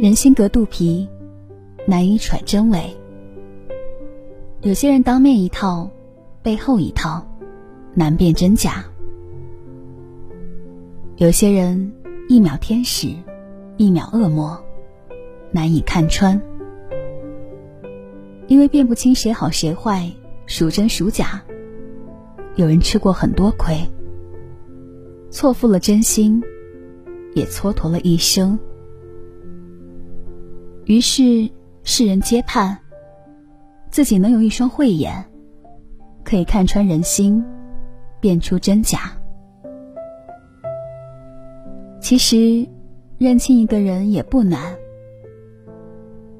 人心隔肚皮，难以揣真伪。有些人当面一套，背后一套，难辨真假。有些人一秒天使，一秒恶魔，难以看穿。因为辨不清谁好谁坏，孰真孰假，有人吃过很多亏，错付了真心，也蹉跎了一生。于是世人皆盼自己能有一双慧眼，可以看穿人心，辨出真假。其实，认清一个人也不难，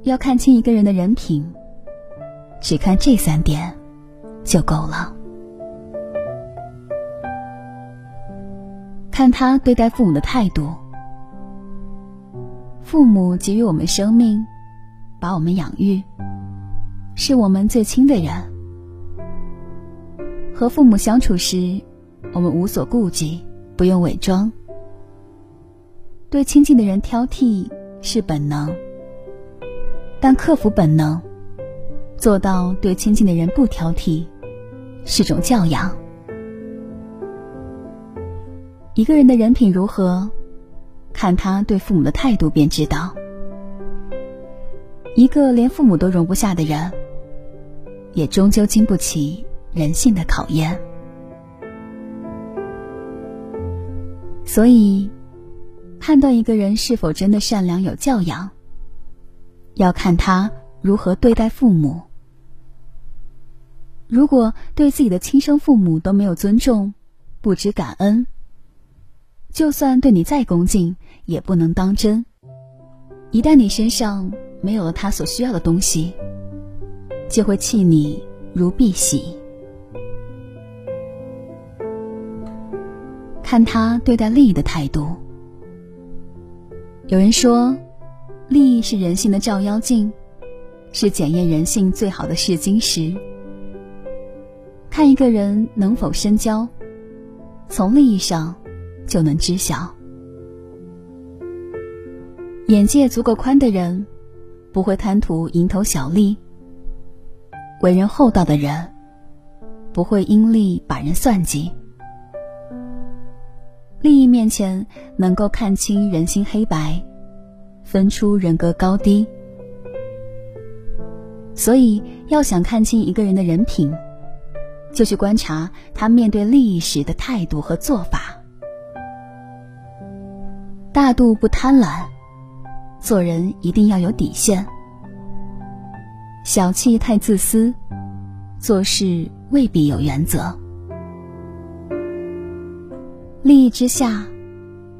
要看清一个人的人品。只看这三点，就够了。看他对待父母的态度。父母给予我们生命，把我们养育，是我们最亲的人。和父母相处时，我们无所顾忌，不用伪装。对亲近的人挑剔是本能，但克服本能。做到对亲近的人不挑剔，是种教养。一个人的人品如何，看他对父母的态度便知道。一个连父母都容不下的人，也终究经不起人性的考验。所以，判断一个人是否真的善良有教养，要看他如何对待父母。如果对自己的亲生父母都没有尊重，不知感恩，就算对你再恭敬，也不能当真。一旦你身上没有了他所需要的东西，就会弃你如敝屣。看他对待利益的态度。有人说，利益是人性的照妖镜，是检验人性最好的试金石。看一个人能否深交，从利益上就能知晓。眼界足够宽的人，不会贪图蝇头小利；为人厚道的人，不会因利把人算计。利益面前，能够看清人心黑白，分出人格高低。所以，要想看清一个人的人品。就去观察他面对利益时的态度和做法。大度不贪婪，做人一定要有底线。小气太自私，做事未必有原则。利益之下，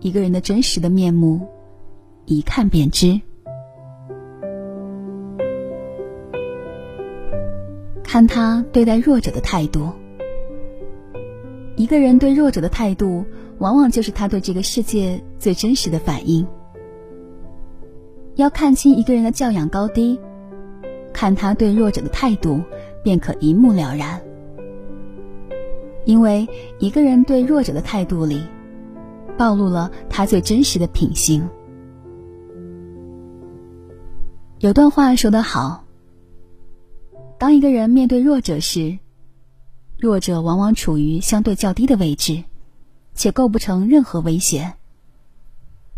一个人的真实的面目，一看便知。看他对待弱者的态度。一个人对弱者的态度，往往就是他对这个世界最真实的反应。要看清一个人的教养高低，看他对弱者的态度，便可一目了然。因为一个人对弱者的态度里，暴露了他最真实的品行。有段话说得好。当一个人面对弱者时，弱者往往处于相对较低的位置，且构不成任何威胁。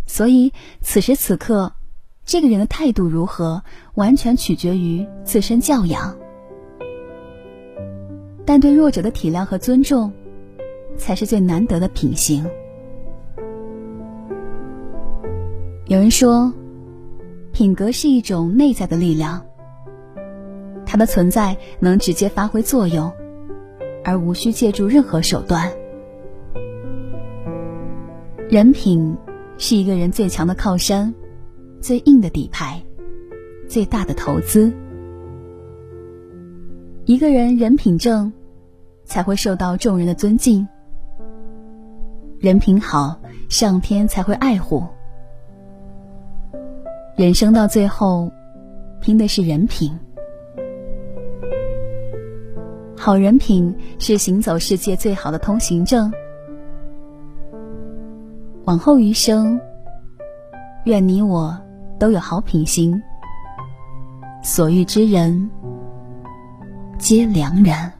所以，此时此刻，这个人的态度如何，完全取决于自身教养。但对弱者的体谅和尊重，才是最难得的品行。有人说，品格是一种内在的力量。它的存在能直接发挥作用，而无需借助任何手段。人品是一个人最强的靠山，最硬的底牌，最大的投资。一个人人品正，才会受到众人的尊敬。人品好，上天才会爱护。人生到最后，拼的是人品。好人品是行走世界最好的通行证。往后余生，愿你我都有好品行，所遇之人皆良人。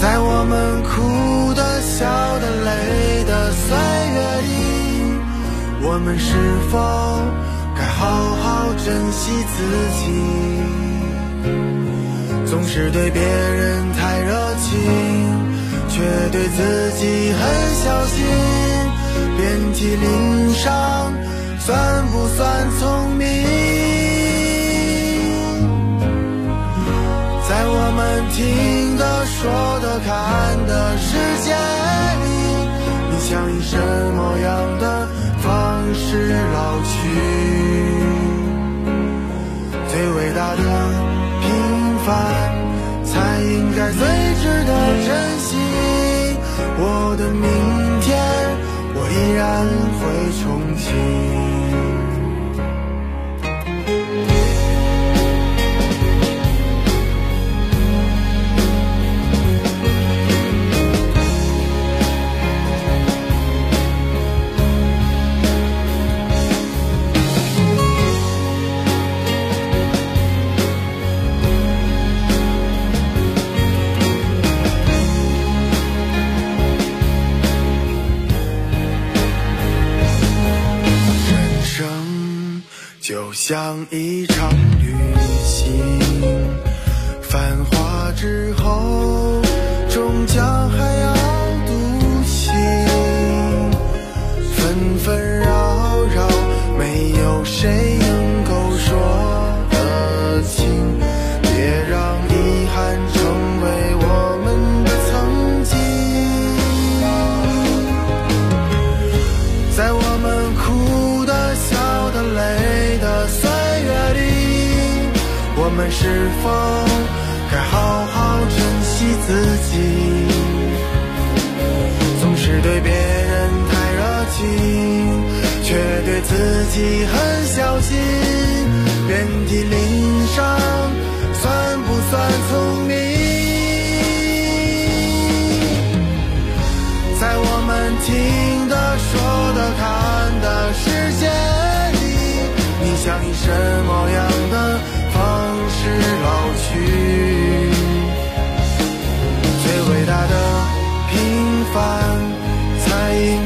在我们哭的、笑的、泪。岁月里，我们是否该好好珍惜自己？总是对别人太热情，却对自己很小心。遍体鳞伤，算不算聪明？在我们听、说的、看的世界里。你想以什么样的方式老去？最伟大的平凡，才应该最值得珍惜。我的明天，我依然会重就。像一场旅行，繁华之后，否该好好珍惜自己？总是对别人太热情，却对自己很小心。遍体鳞伤，算不算聪明？在我们听